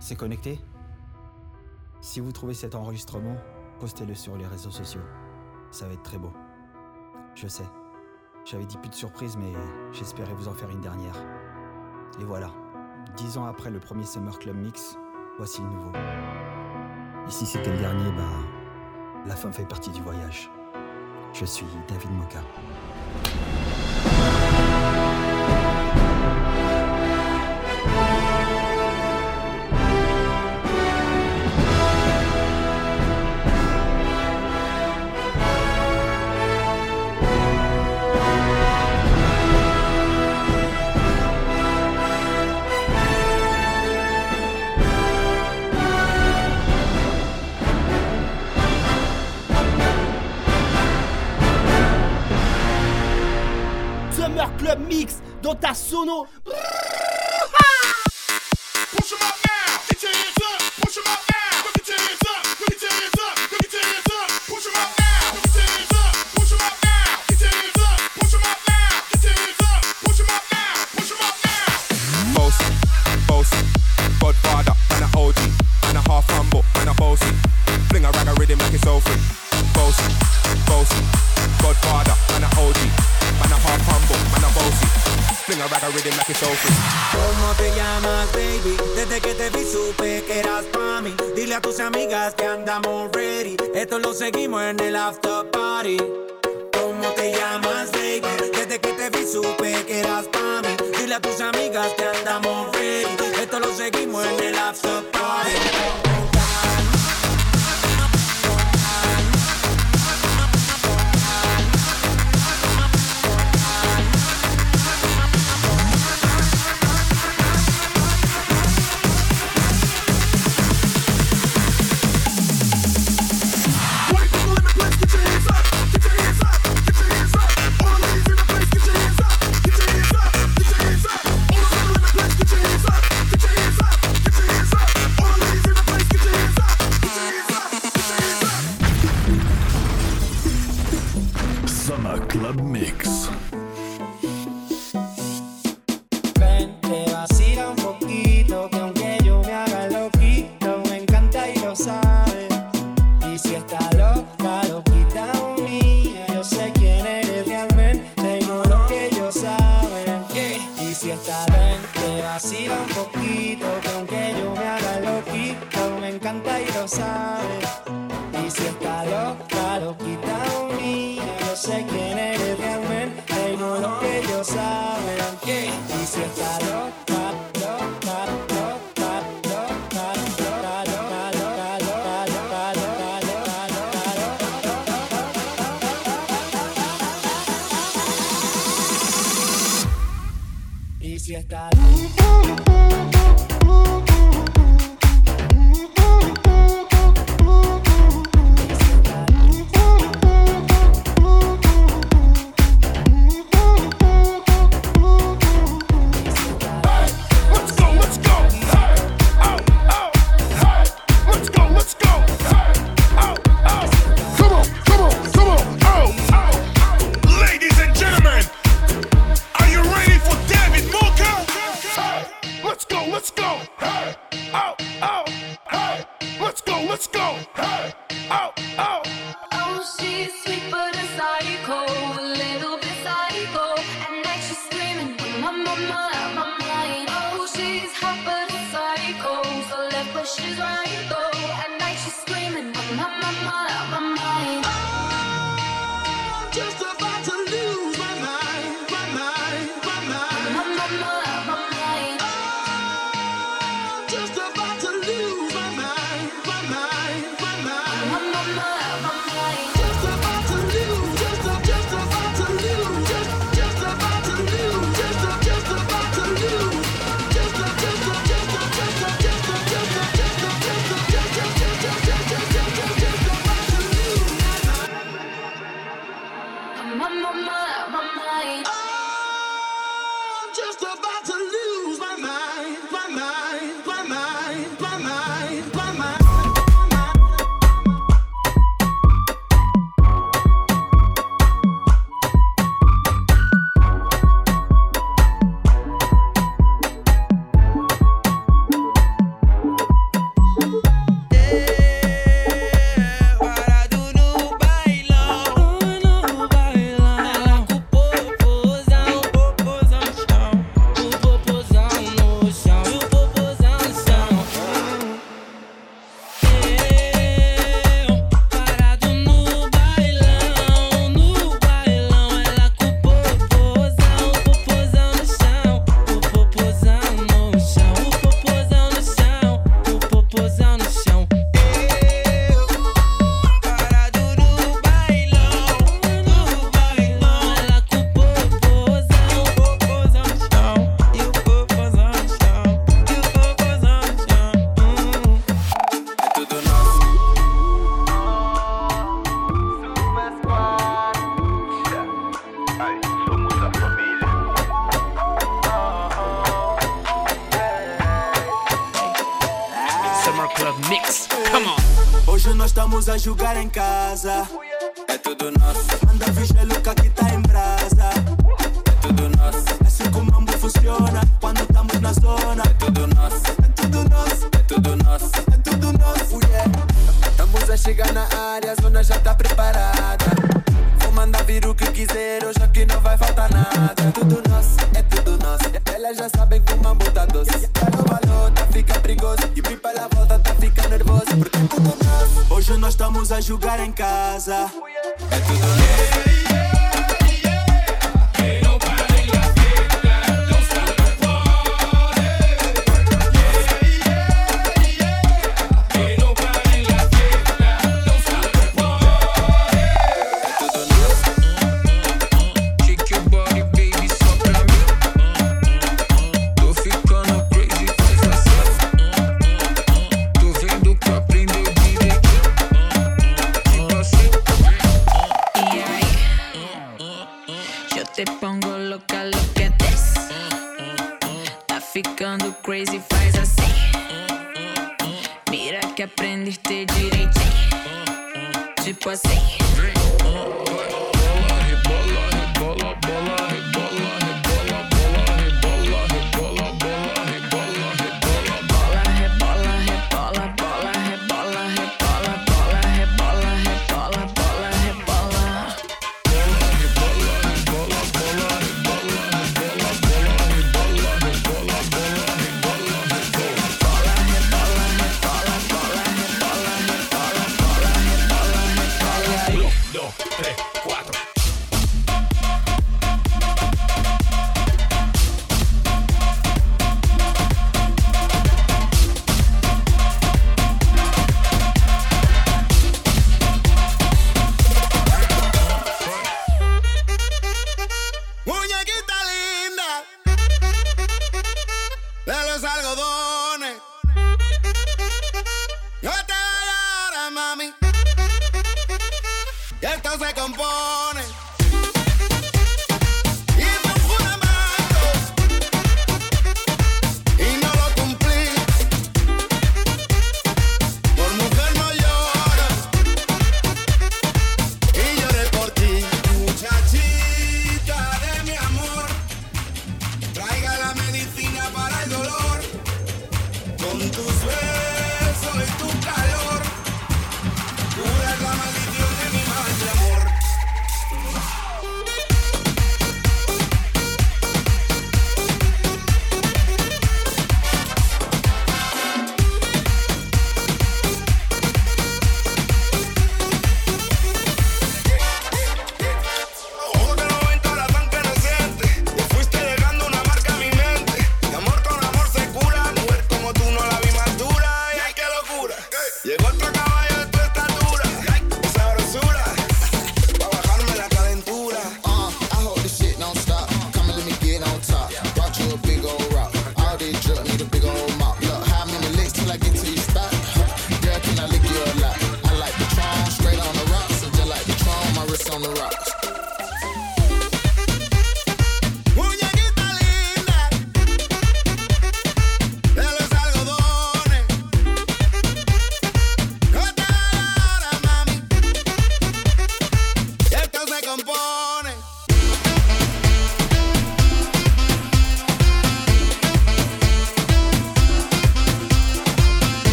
C'est connecté? Si vous trouvez cet enregistrement, postez-le sur les réseaux sociaux. Ça va être très beau. Je sais. J'avais dit plus de surprise, mais j'espérais vous en faire une dernière. Et voilà. Dix ans après le premier Summer Club Mix, voici le nouveau. Et si c'était le dernier, bah. La fin fait partie du voyage. Je suis David Moka. Dota Sono seguimos en el after.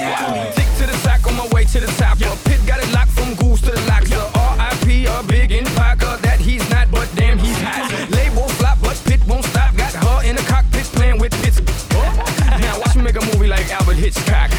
Stick to the sack on my way to the top. Yeah. Pit got it locked from goose to the locks. Yeah. R.I.P. a big in Parker that he's not, but damn he's hot. Label flop, but Pit won't stop. Got her in the cockpit playing with pits. now watch me make a movie like Albert Hitchcock.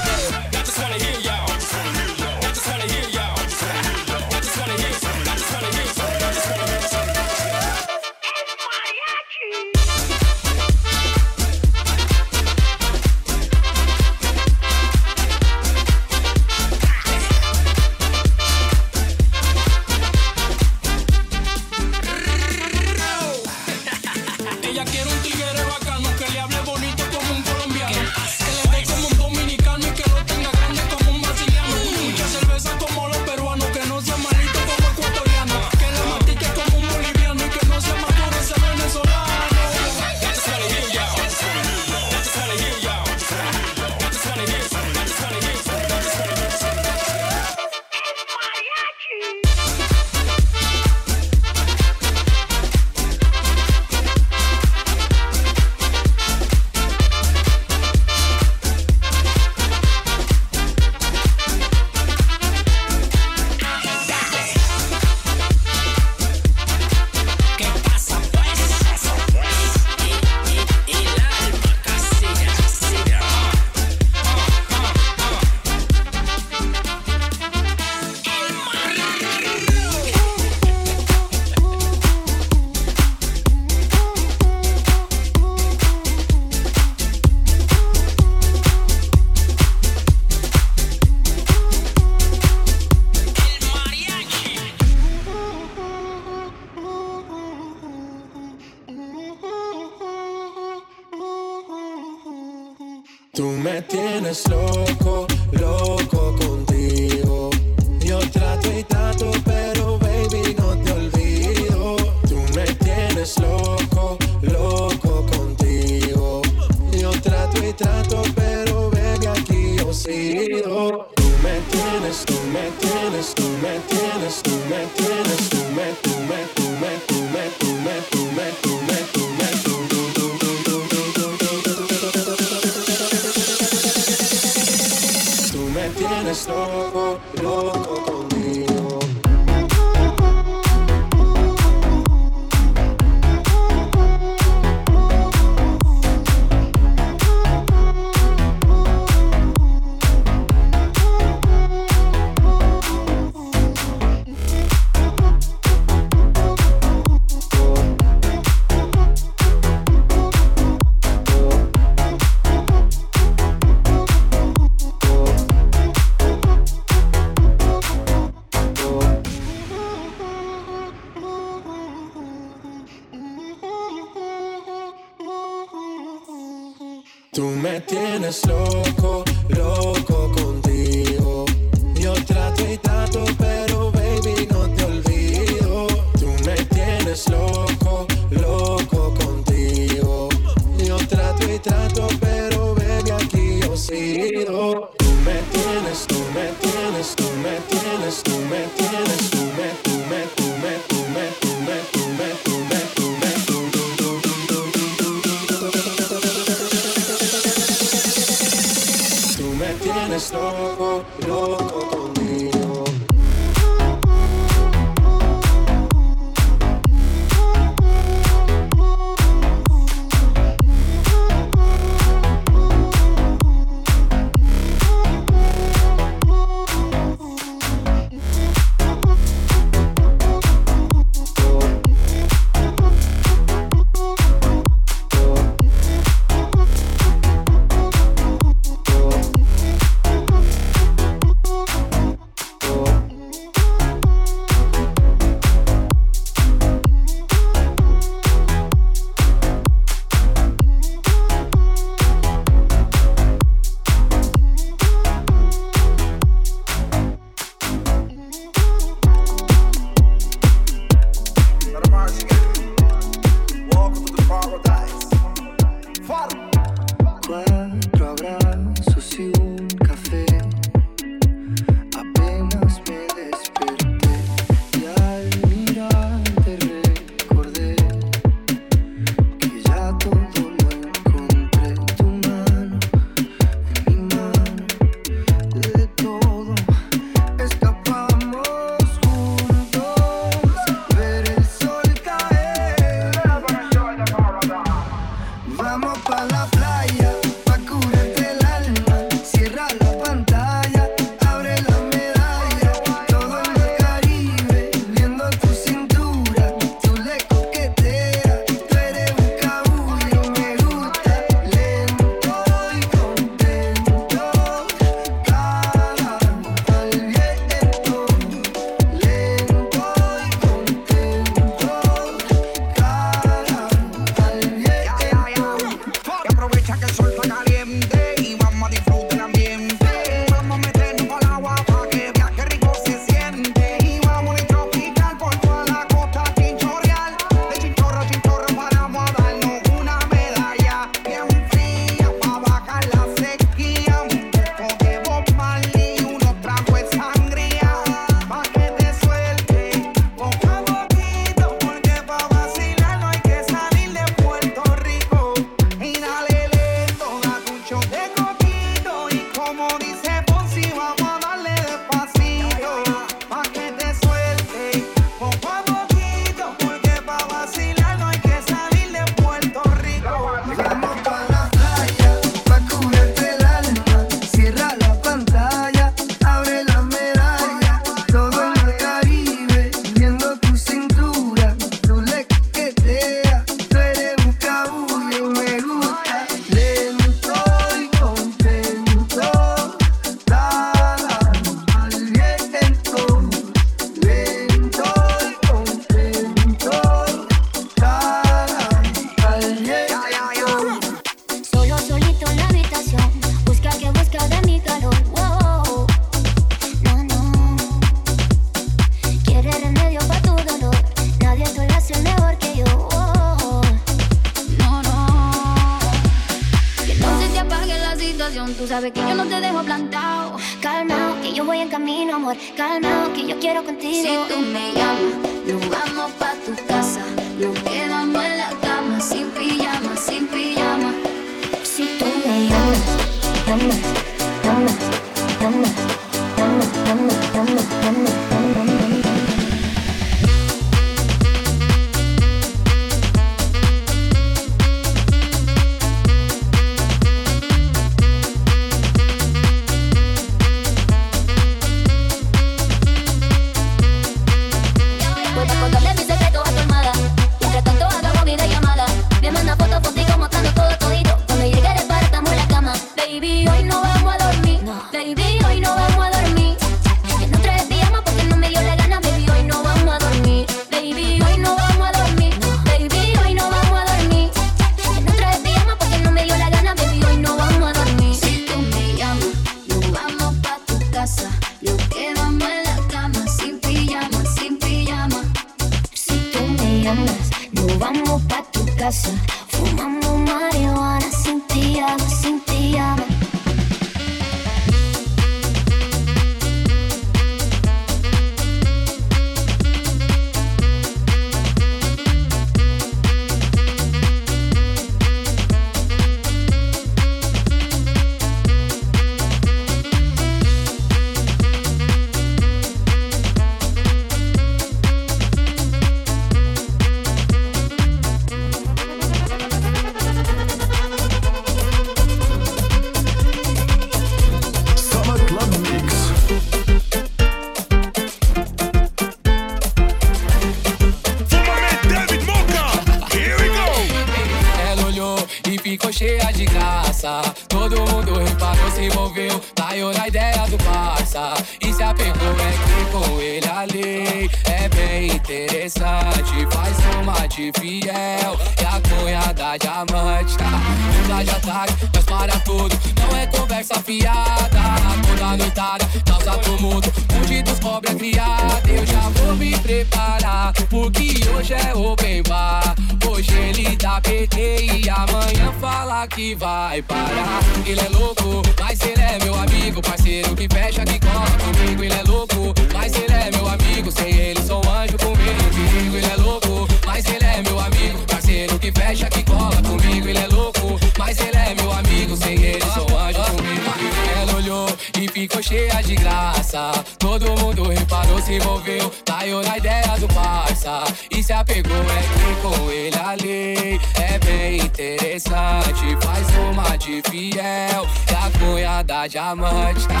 da diamante, tá?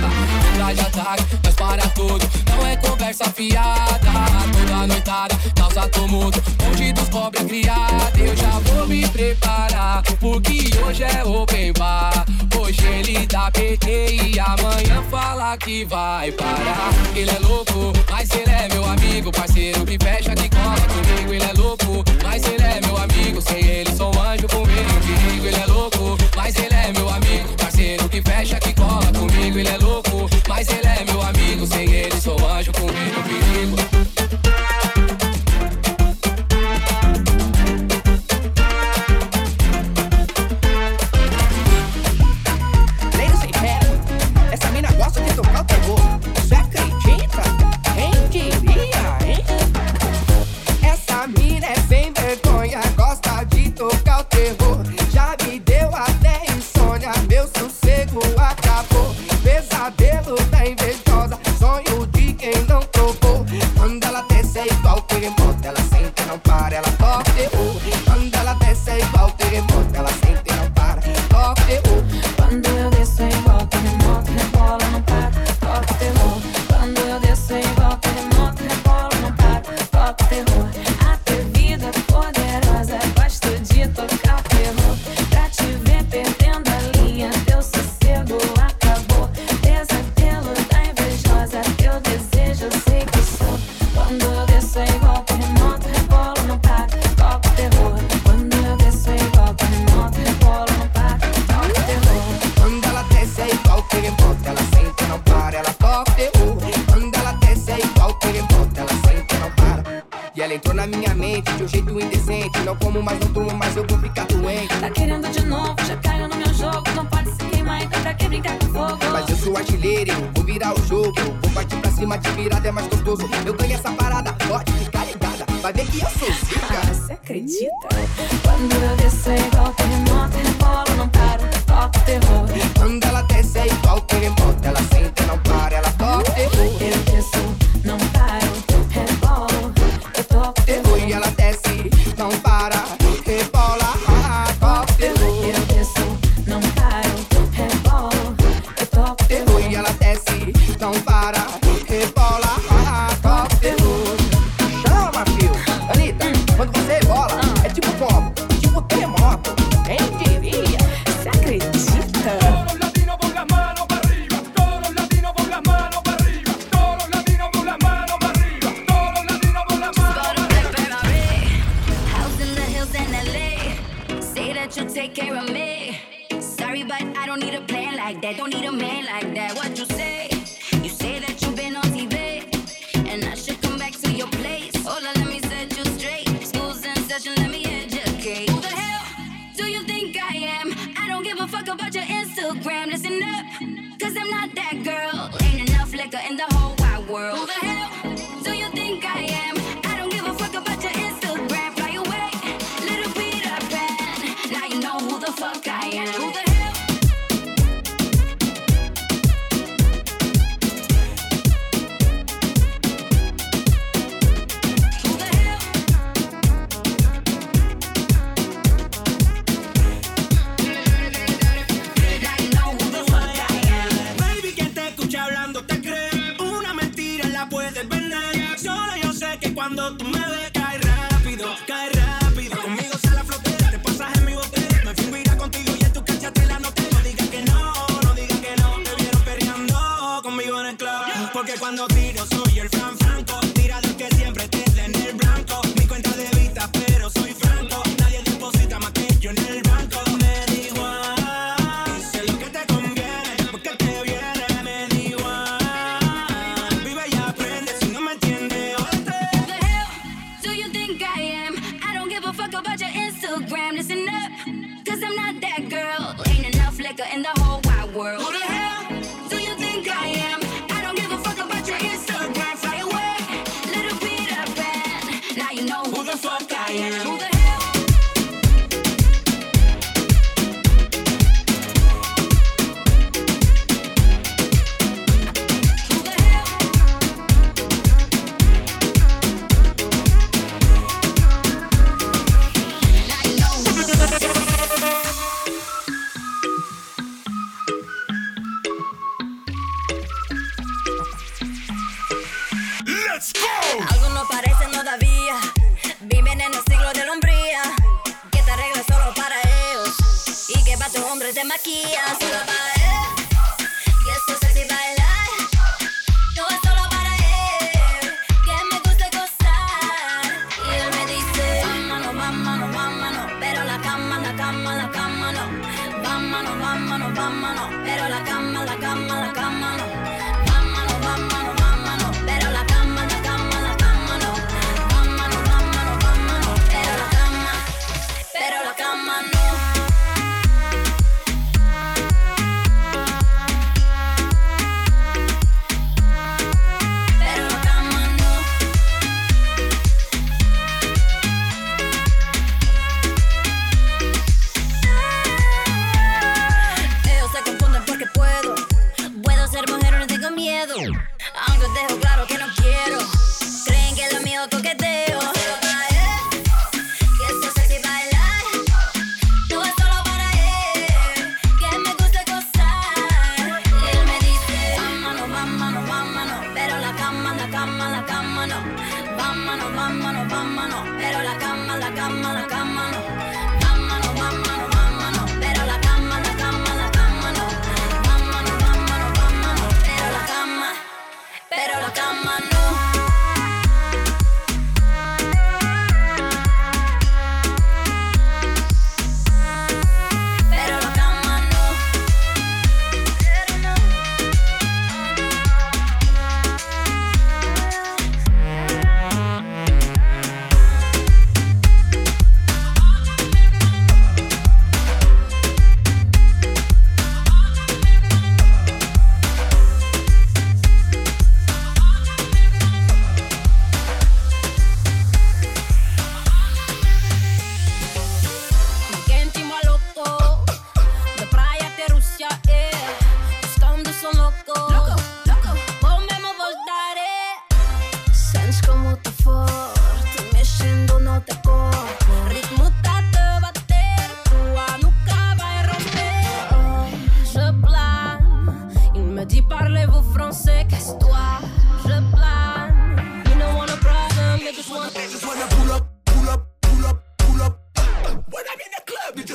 Tá de ataque, mas para tudo, não é conversa fiada. Toda noitada, causa tumulto, onde dos pobre criada. Eu já vou me preparar, porque hoje é open bar. Hoje ele dá PT e amanhã fala que vai parar. Ele é louco, mas ele é meu amigo, parceiro que fecha, que cola comigo. Ele é louco, mas ele é meu amigo, sem ele sou um anjo comigo. Digo, ele é louco, mas ele é meu amigo.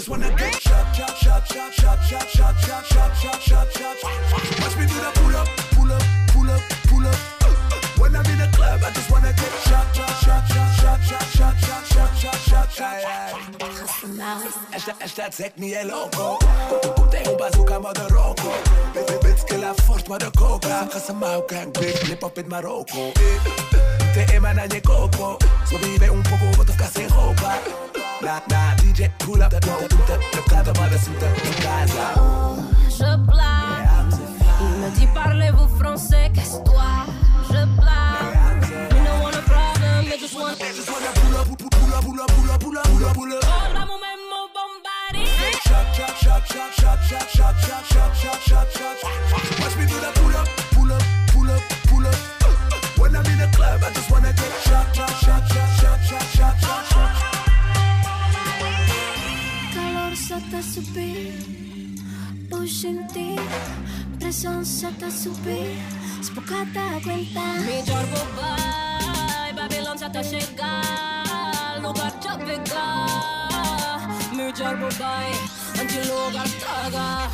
just wanna get chop, chop, chop, chop, chop, chop, chop, chop, chop, chop, chop, chop. Watch me do the pull up, pull up, pull up, pull up. When I'm in the club, I just wanna get chop, chop, chop, chop, chop, chop, chop, chop, chop, chop, chop. Esta, esta zegt niet heel loco Tegen bazooka maar de roco Witte witskilla fort maar de coca Ga ze mouw gang big flip up in Marokko Te ema na coco Zo un poco, wat of ka se ropa DJ, pull up, casa. Je plane. Il me dit parlez-vous français, qu'est-ce toi? Je plane. You don't want a problem, just want. Just pull up, pull up, pull up, pull up, pull up, pull up, pull up, pull up. Vamos mesmo bombardear. Shot, shot, shot, shot, shot, shot, shot, shot, shot, shot, shot, shot. Watch me do pull up, pull up, pull up, pull up. When I'm in the club, I just wanna get shot, shot, shot, shot, shot, shot, shot, shot, ta subir Ocean deep Presyon sa ta subir Spoka ta aguentar Midyar bubay Babylon sa ta chegar Lugar ta pegar Midyar bubay Anti lugar taga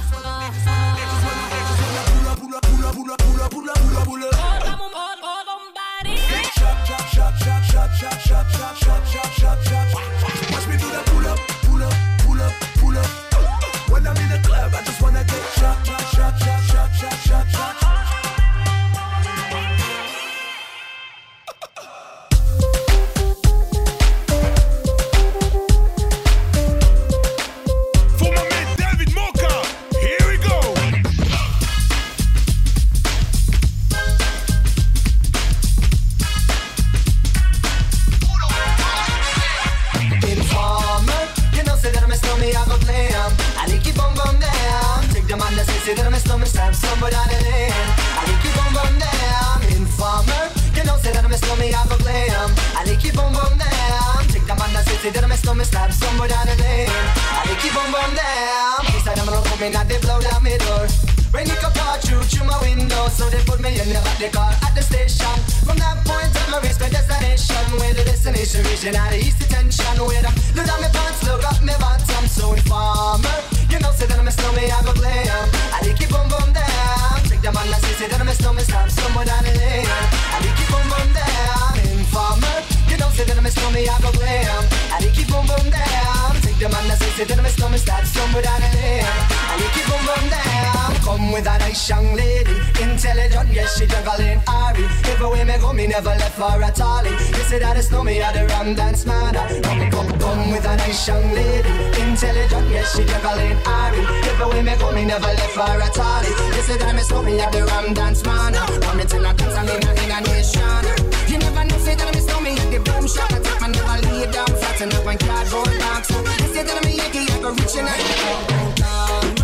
Pula pula pula pula pula pula pula pula Shut, shut, shut, shut, shut, shut, shut, shut, shut, shut. Watch me do that pull up, pull up up. When I'm in the club, I just wanna get shot, shot, shot, shot, shot, shot, shot, shot. I'm a snowman, stab somebody lane. I like you bum bum down. Informer, you know say that I'm a snowman, I go glam. I like you bum bum down. Take the man that say that I'm a snowman, stab somebody lane. I like you bum bum down. He said I'm gonna come in and they blow down my door. Rain it come pour through through my window, so they put me in the back the car at the station. From that point on, I reached my destination. Where the destination region out of east detention. Where the look down my pants, look up my bottom. So informer, you know say that I'm a snowman, me I go glam I keep on bum down. Take the man that says it then my stomach starts to down a Come with a nice young lady, intelligent, yes she juggling Ari. Everywhere me go, me never left for a tally. You say that it's no me at the ram dance man. Come, come, come with a nice young lady, intelligent, yes she juggling Ari. Everywhere me go, me never left for a tally. You say that it's no me at the ram dance man. Come into the dance and in a, nation. You never know, say that I'm no me the boom shop. I take my never lay down flat and up on cardboard box. You say that I'm a Yankee, I go reaching out.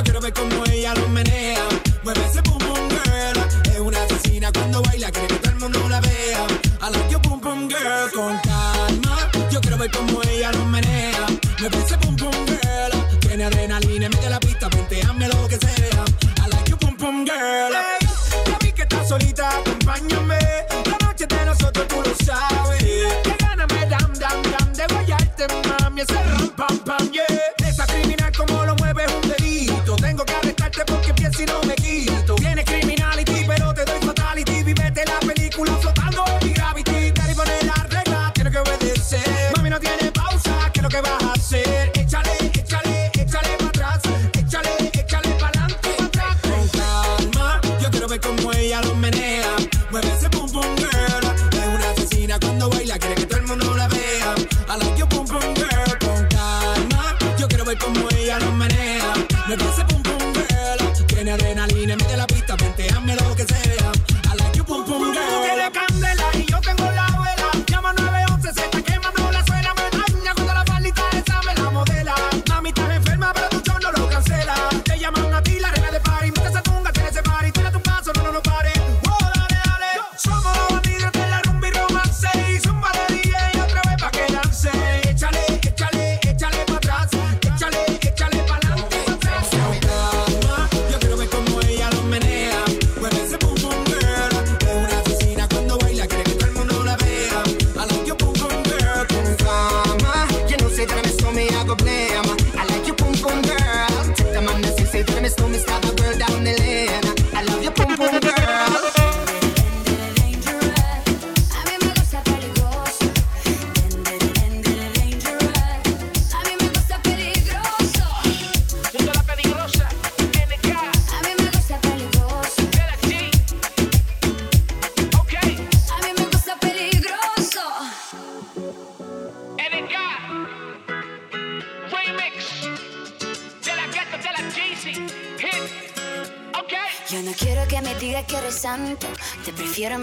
Yo quiero ver cómo ella lo menea. Mueve ese pum pum girl. Es una asesina cuando baila, quiere que todo el mundo la vea. I like your pum pum girl con calma. Yo quiero ver cómo ella lo menea. Mueve ese pum pum girl. Tiene adrenalina de la pista, hazme lo que sea. I like your pum pum girl. Hey, ya vi que estás solita, acompáñame. La noche de nosotros tú lo sabes. Que gana me dam dam dam de guayarte, mami. Ese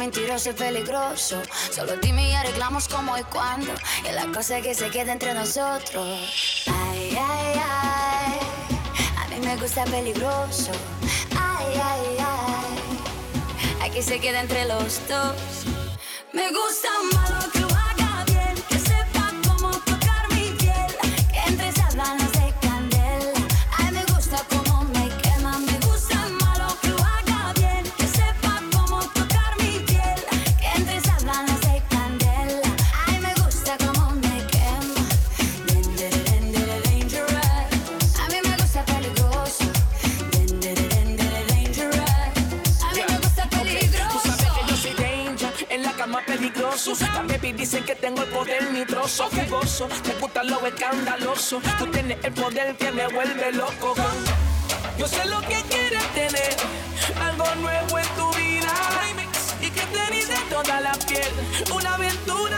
mentiroso y peligroso. Solo dime y arreglamos cómo y cuándo. Y la cosa que se quede entre nosotros. Ay, ay, ay. A mí me gusta peligroso. Ay, ay, ay. Aquí se queda entre los dos. Me gusta gozo, me gusta lo escandaloso. Tú tienes el poder que me vuelve loco. Yo sé lo que quieres tener, algo nuevo en tu vida. Y que te dice toda la piel, una aventura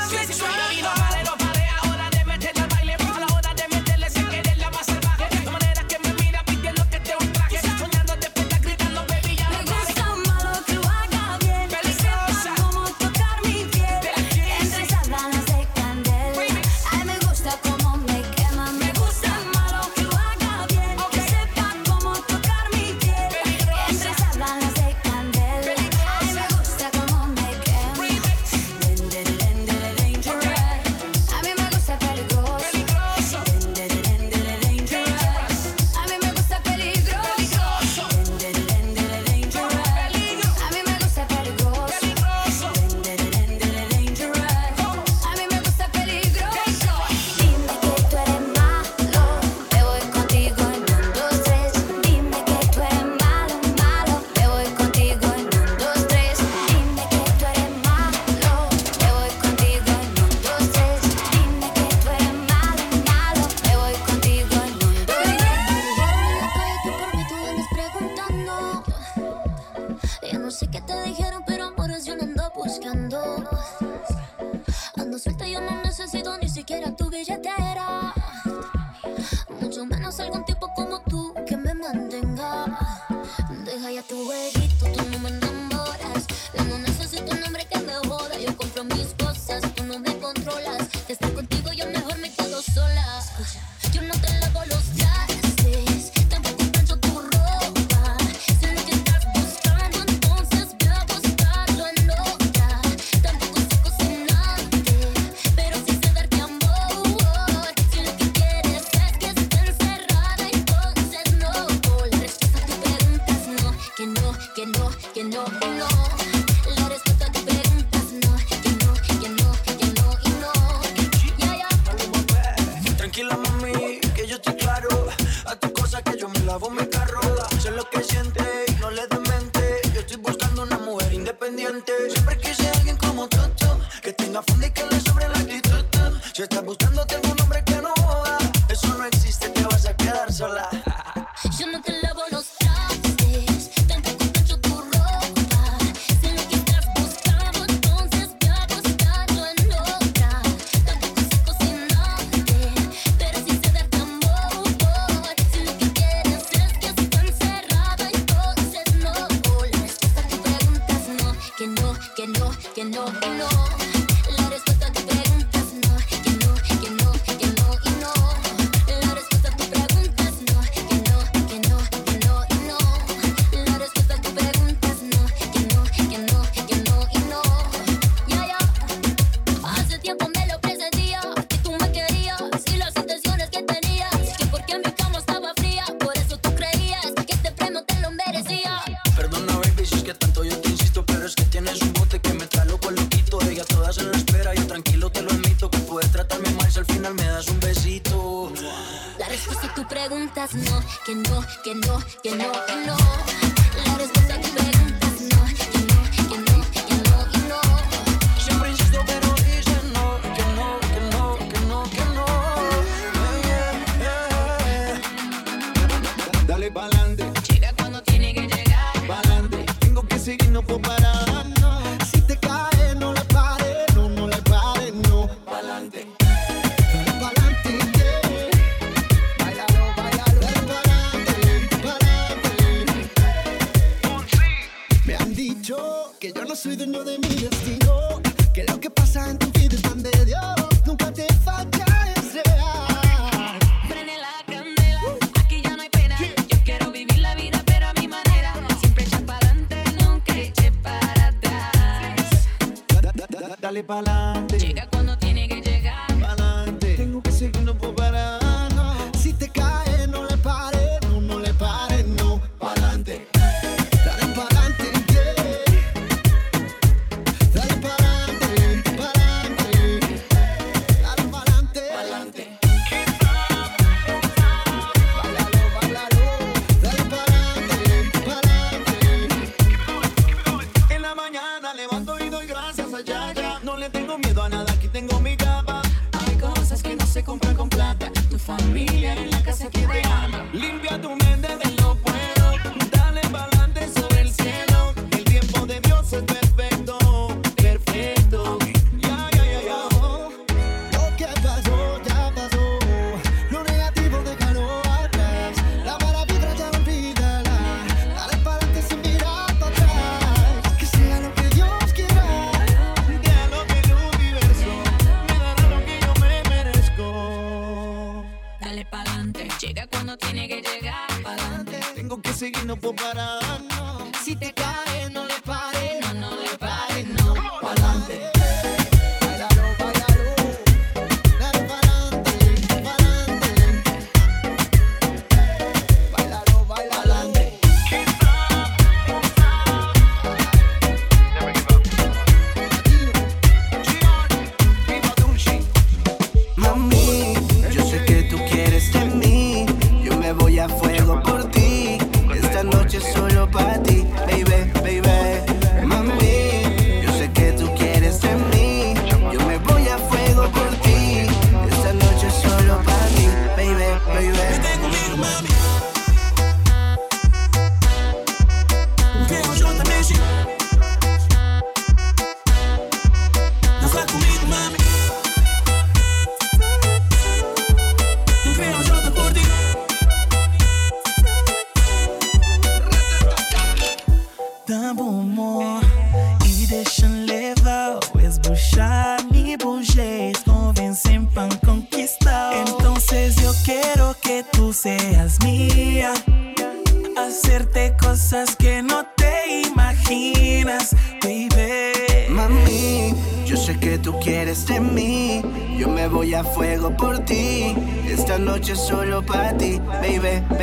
mommy. Noche solo para ti, baby.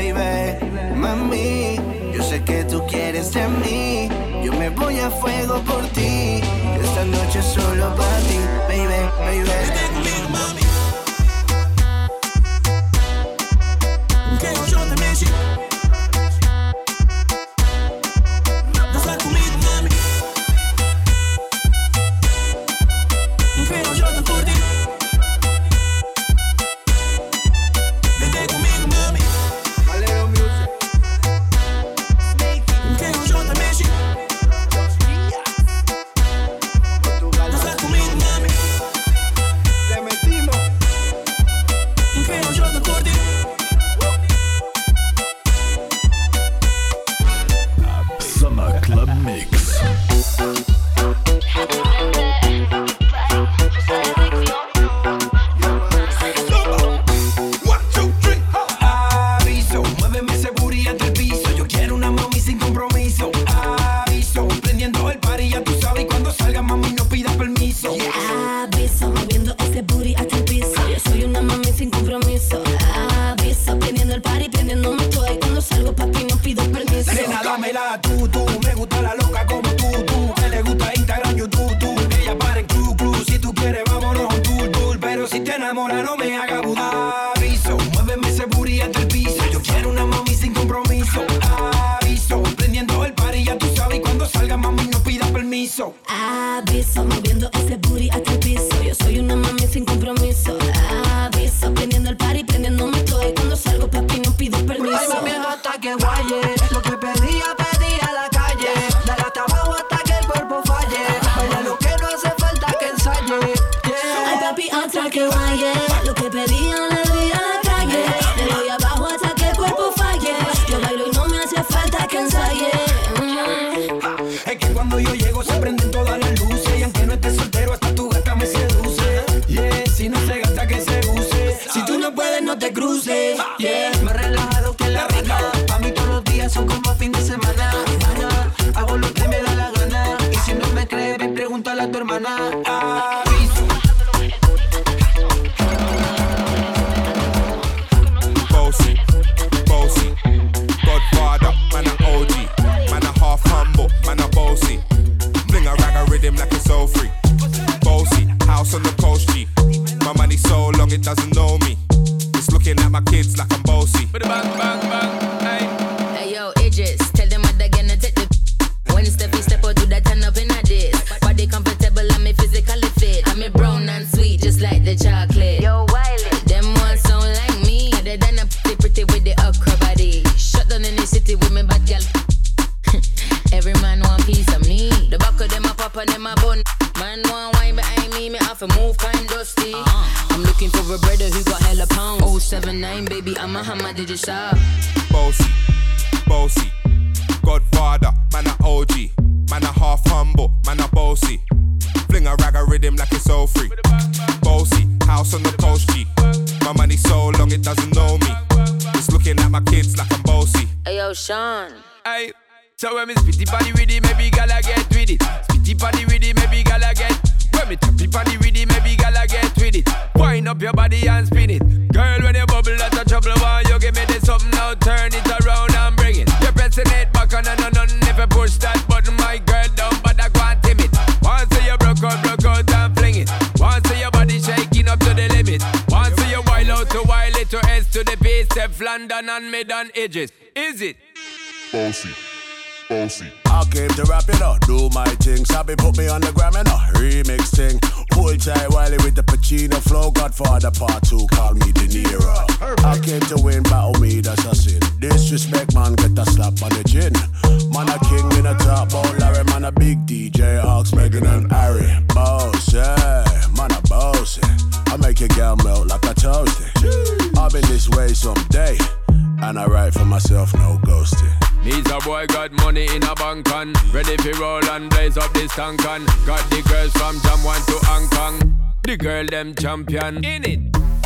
DJ, Megan and Harry. Boss, yeah, man, a boss. I make your girl melt like a toasty. I'll be this way someday. And I write for myself, no ghosting. Needs a boy got money in a bank and ready for roll and blaze up this tank and got the girls from Jam 1 to Hong Kong. The girl them champion in it.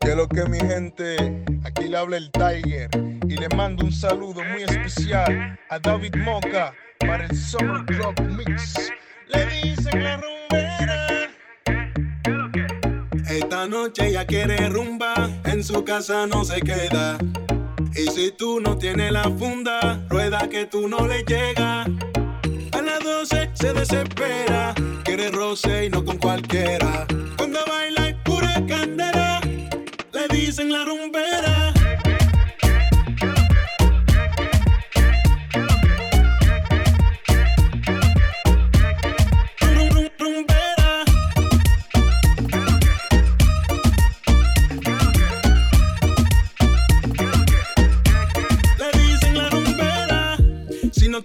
Que lo que mi gente, aquí le habla el Tiger y le mando un saludo muy especial a David Moca para el Summer Club Mix. Le dicen la rumbera. Esta noche ella quiere rumba, en su casa no se queda. Y si tú no tienes la funda, rueda que tú no le llega. A las 12 se desespera, quiere roce y no con cualquiera. Cuando baila es pura candela, dicen la rumbera.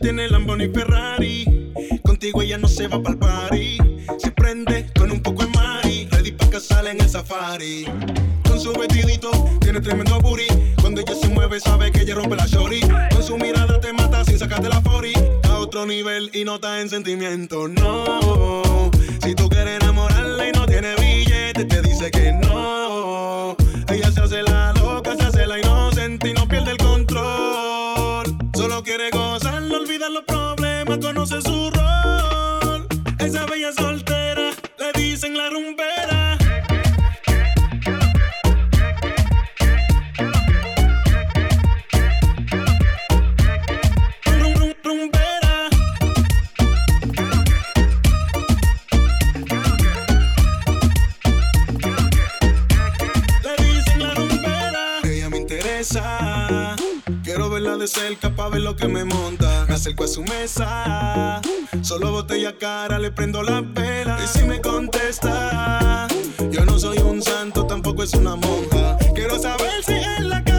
Tiene Lambo ni Ferrari, contigo ella no se va pa'l party. Se prende con un poco de mari, ready pa' casar en el safari. Su vestidito tiene tremendo booty. Cuando ella se mueve sabe que ella rompe la shorty. Con su mirada te mata sin sacarte la fori. A otro nivel y no está en sentimiento, no. Si tú quieres enamorarla y no tiene billete, te dice que no. Ella se hace la loca, se hace la inocente y no pierde el control. Solo quiere gozar, no olvida los problemas, conoce su rol. Esa bella soltera, le dicen la rumbera. Ver lo que me monta. Me acerco a su mesa. Solo botella cara, le prendo la vela. Y si me contesta, yo no soy un santo, tampoco es una monja. Quiero saber si en la cama,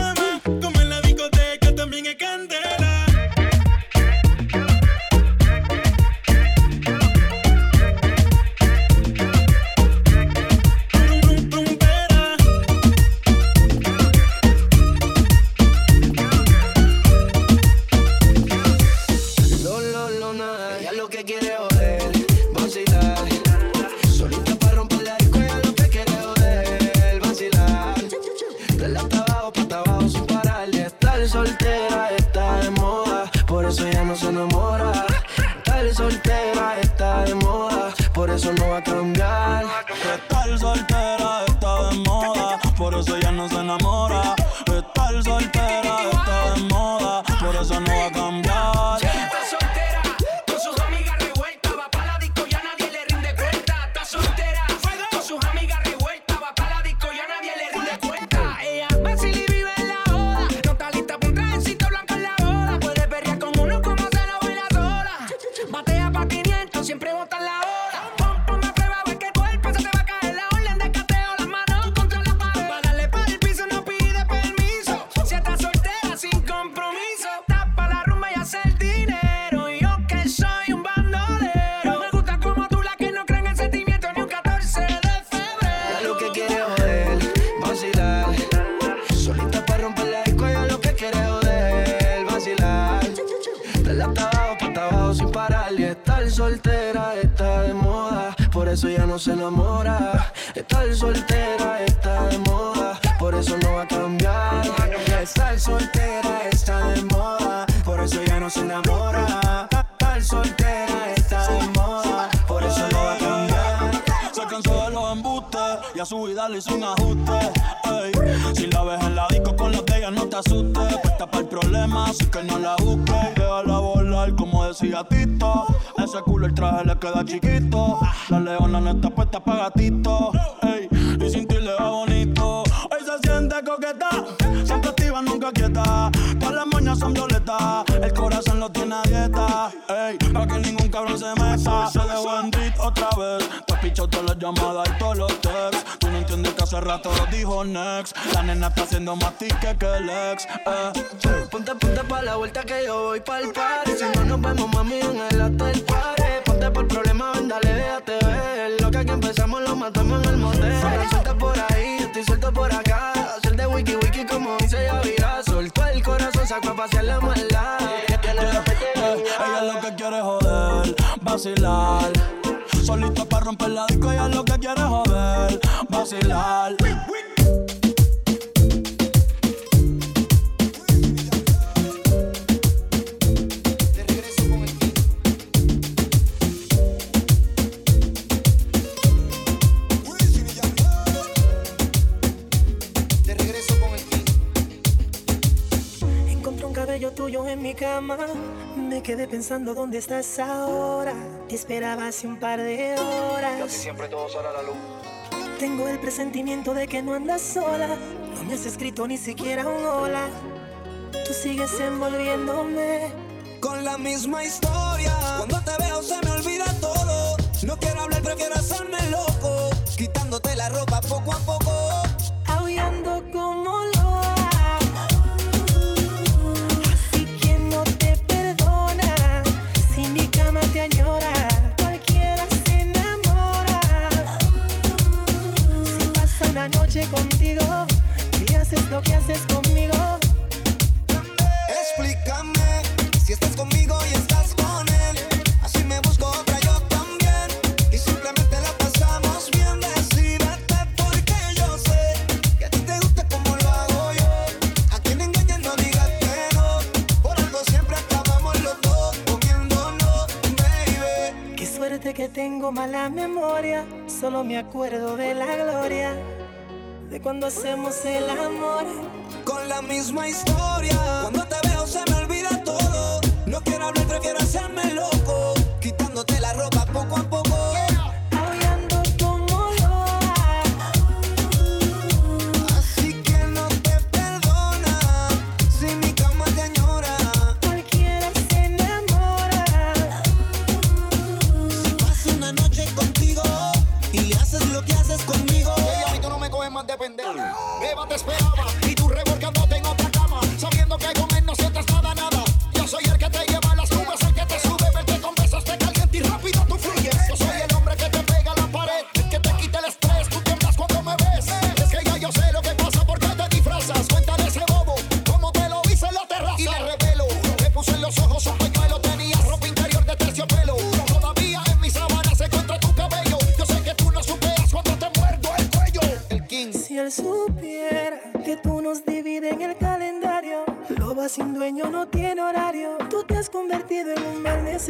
and I'm pa'l party. Si no nos vemos, mami, en el hotel party. Ponte por problema, ven, dale, déjate ver. Lo que aquí empezamos lo matamos en el motel. Ahora suelta por ahí, yo estoy suelto por acá. Hacer de wiki wiki como dice Yavira. Soltó el corazón, sacó a pasear la maldad. Eh, ella lo que quiere es joder, vacilar. Solito para romper la disco, ella lo que quiere es joder, vacilar. Tuyo en mi cama. Me quedé pensando dónde estás ahora. Te esperaba hace un par de horas. Casi siempre todo sale a la luz. Tengo el presentimiento de que no andas sola. No me has escrito ni siquiera un hola. Tú sigues envolviéndome. Con la misma historia. Cuando te veo se me olvida todo. No quiero hablar, prefiero hacerme loco. Quitándote la ropa poco a poco. Aullando como noche contigo. Y haces lo que haces conmigo. Explícame si estás conmigo y estás con él. Así me busco otra yo también. Y simplemente la pasamos bien. Decídete porque yo sé que a ti te gusta como lo hago yo. A quien engañas no digas que no. Por algo siempre acabamos los dos comiéndonos, baby. Qué suerte que tengo mala memoria. Solo me acuerdo de la gloria. Cuando hacemos el amor. Con la misma historia. Cuando te veo se me olvida todo. No quiero hablar, prefiero hacerme loco. Quitándote la ropa poco a poco. Pendejo. Eva te esperaba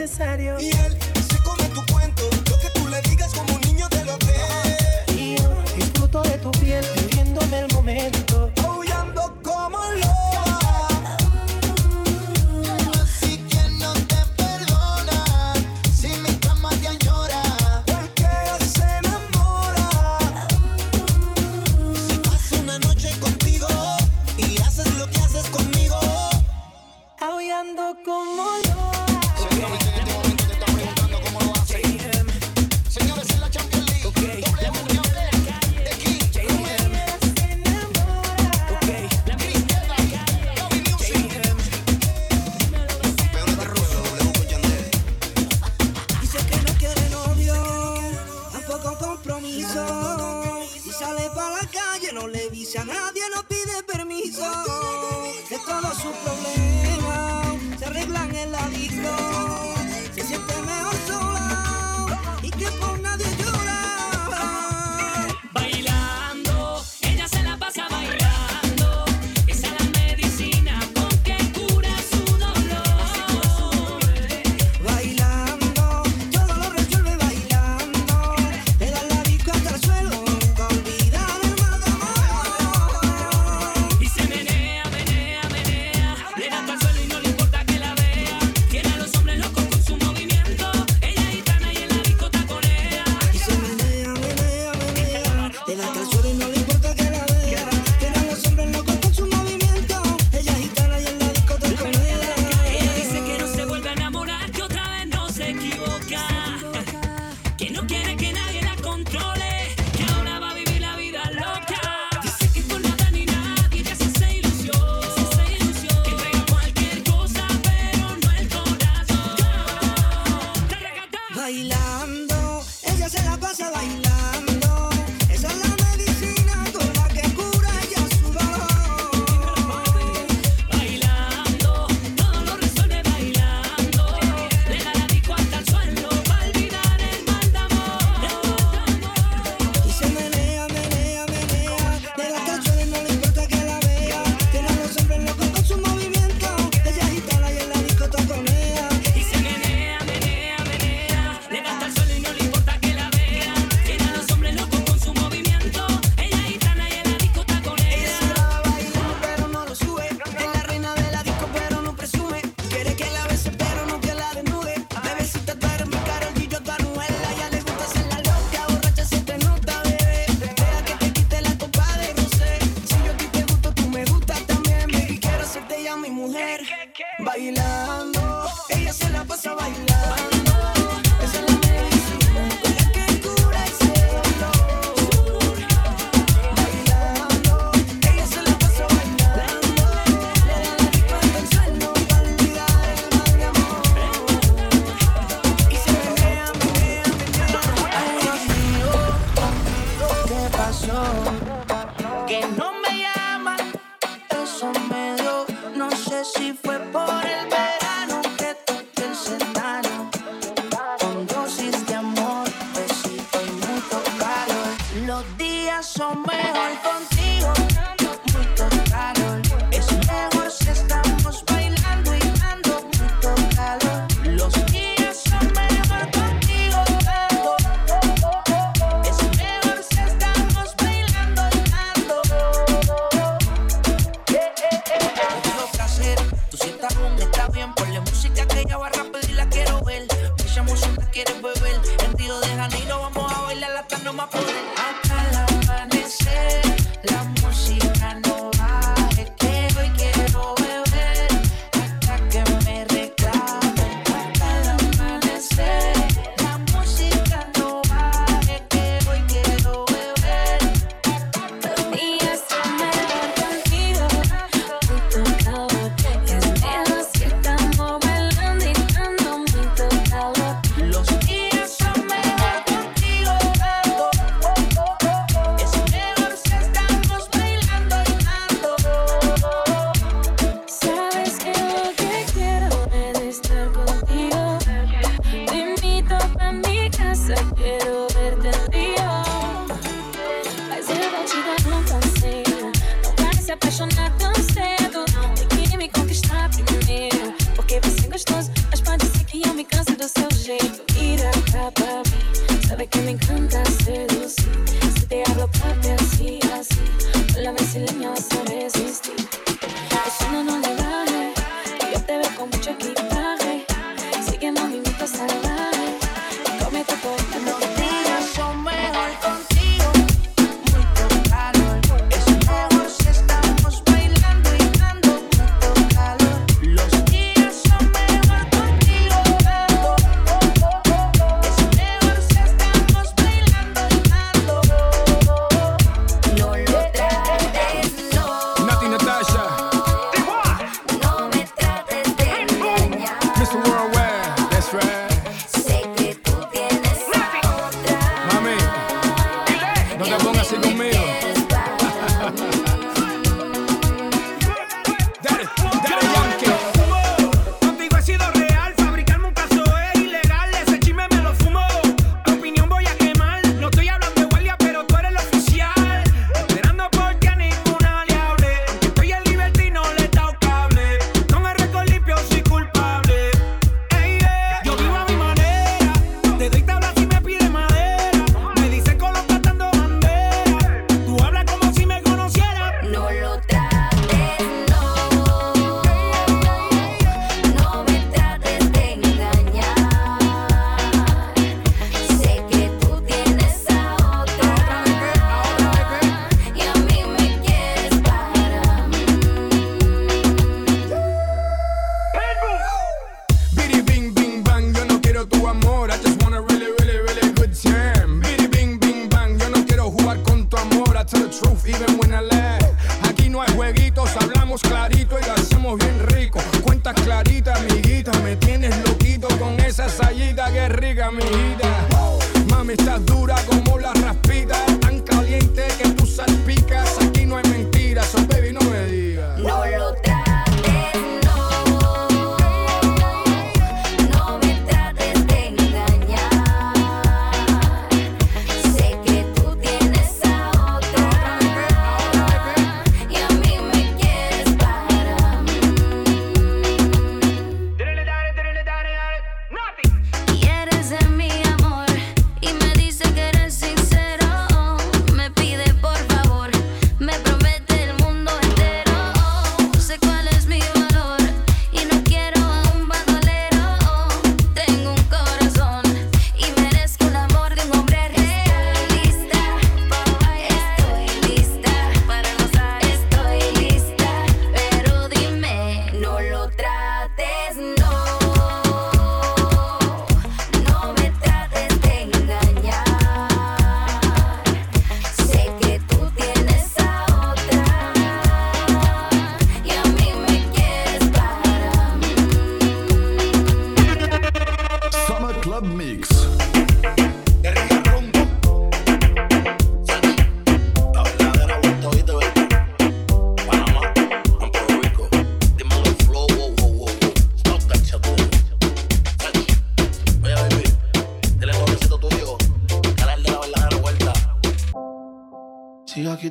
necesario. Y él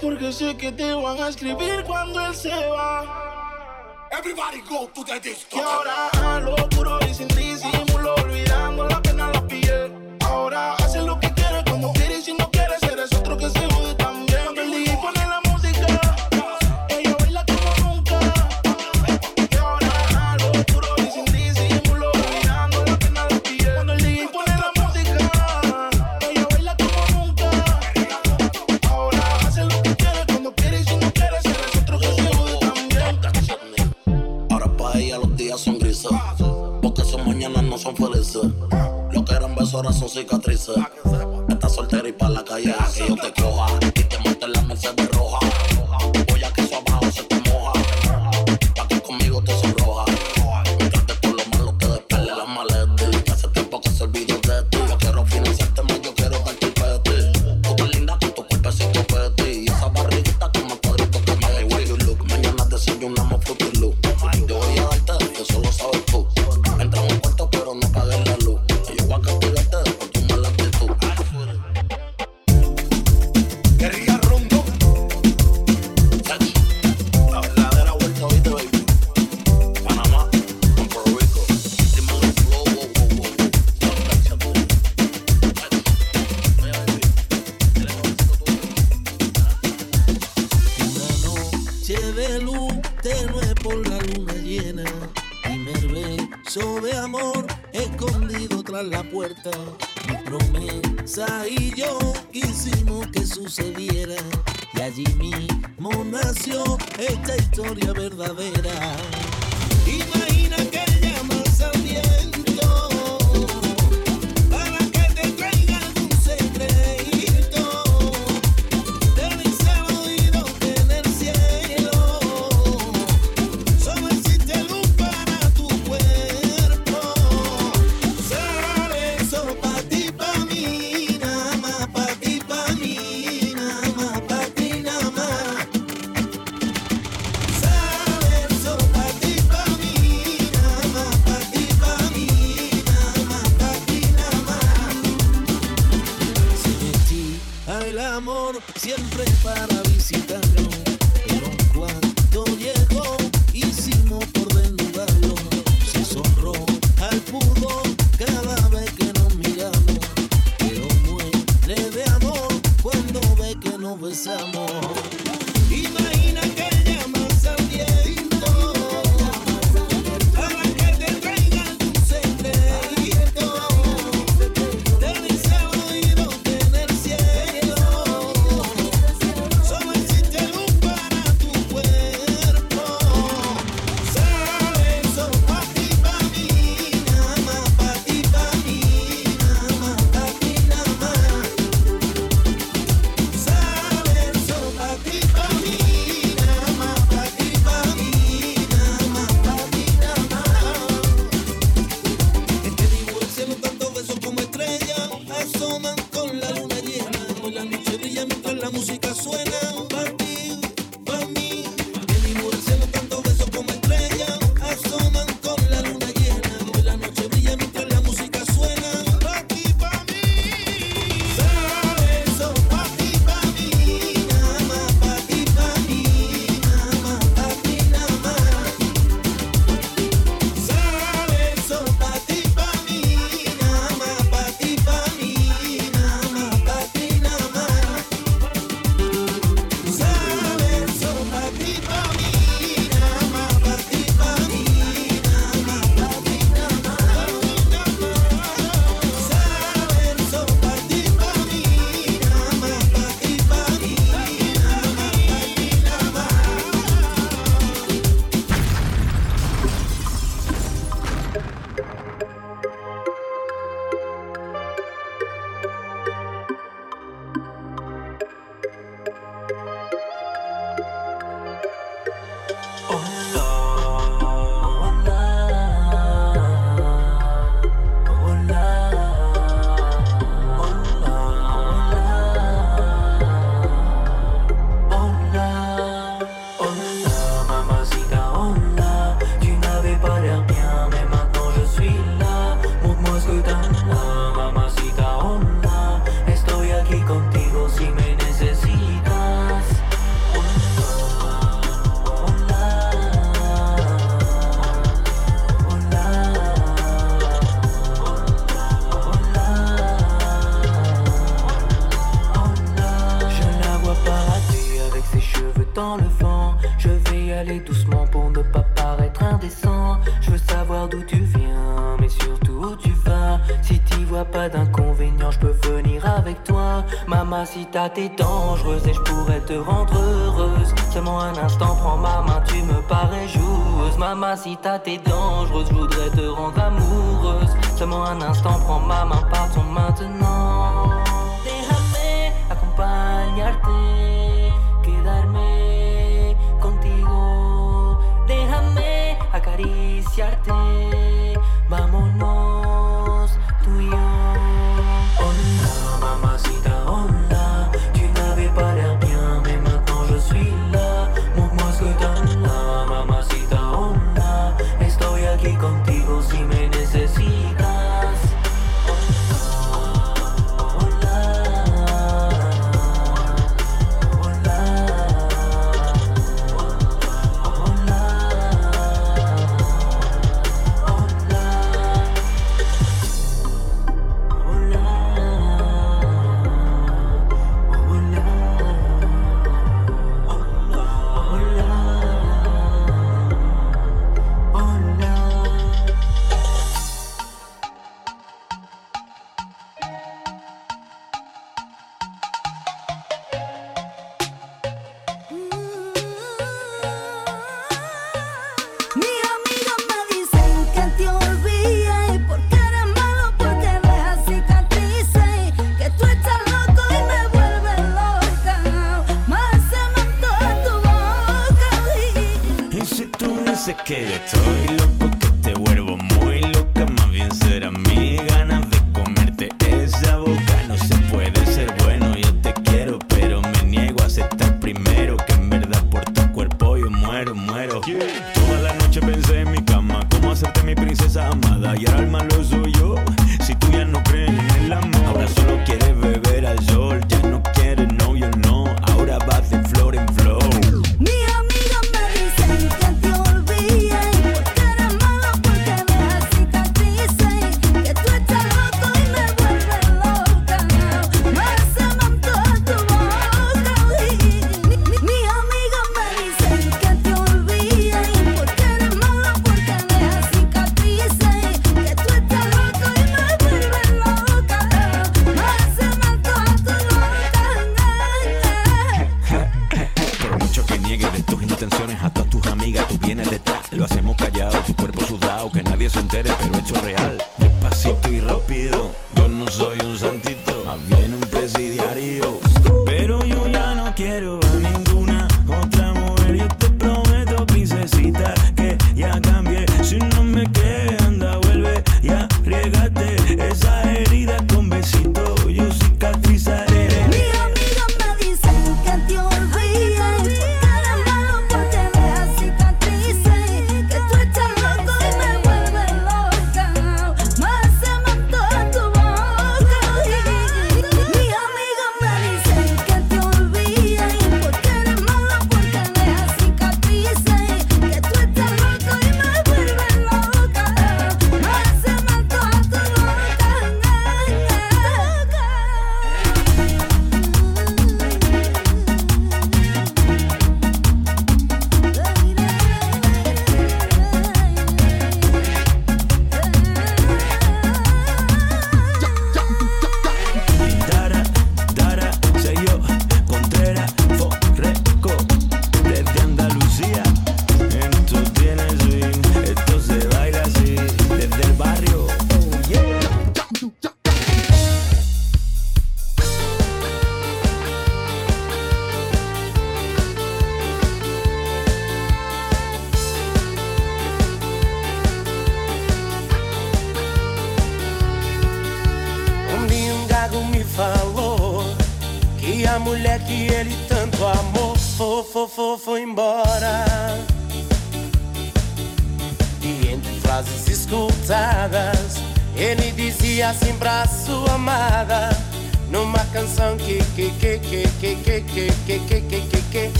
Porque sé que te van a escribir cuando él se va. Everybody go to the disco. Y ahora a lo puro y sin disimulo, olvidando la son. Lo que eran besos ahora son cicatrices. Estás soltera y pa' la calle, a que yo te coja. t'as t'es dangereuse et je pourrais te rendre heureuse. Seulement un instant, prends ma main, tu me parais joueuse. Maman, si t'as t'es dangereuse, je voudrais te rendre amoureuse. Seulement un instant, prends ma main, partons maintenant. Déjame acompañarte, quedarme contigo. Déjame acariciarte, vámonos.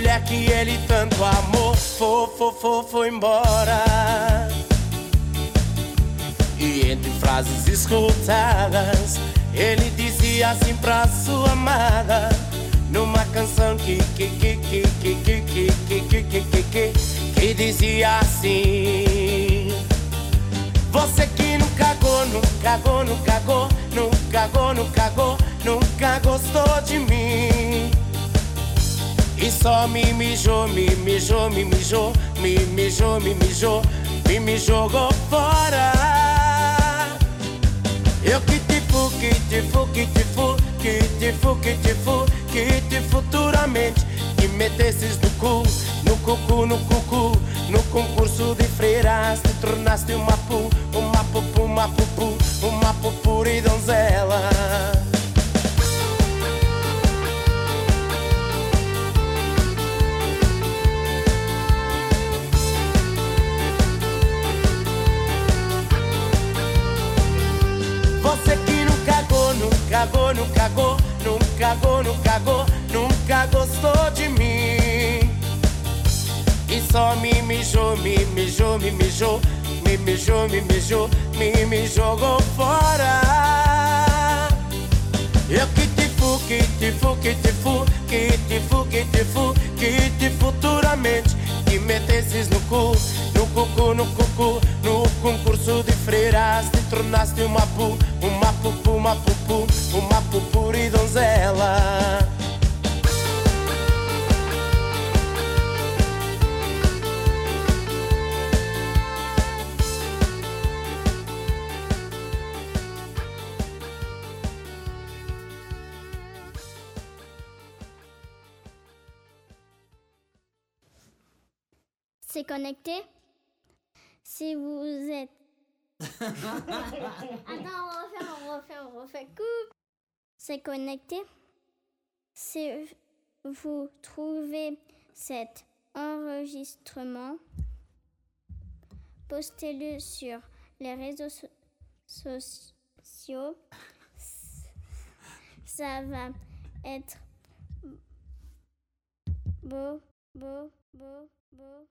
Mulher que ele tanto amou foi, foi, foi, foi embora. E entre frases escutadas, ele dizia assim pra sua amada, numa canção que que que que que que que que que que que que que dizia assim. Você que nunca cagou, nunca cagou, nunca cagou, nunca cagou, nunca cagou, nunca gostou de mim. E só me mijou, me mijou, me mijou, me mijou, me mijou, me me jogou fora. Eu que te fu, que te fu, que te fu, que te fu, que te fu, que te futuramente que metesses no cu, no cucu, no cucu, no concurso de freiras te tornaste uma pu, uma pupu, uma pupu, uma pupuri donzela. Cagou, nunca cagou, nunca cagou, nunca cagou, nunca gostou de mim. E só me mijou, me mijou, me mijou, me mijou, me mijou, me me jogou fora. Eu que te fu, que te fu, que te fu, que te fu, que te fu, que te futuramente que metesses no cu, no cucu, no cucu, no concurso de freiras te tornaste uma pu, uma pupu, uma pupu, uma pupuri donzela. Connecté Si vous êtes... Attends, on refait, on refait, on refait. Coupe C'est connecté Si vous trouvez cet enregistrement, postez-le sur les réseaux so- sociaux. Ça va être beau, beau, beau, beau.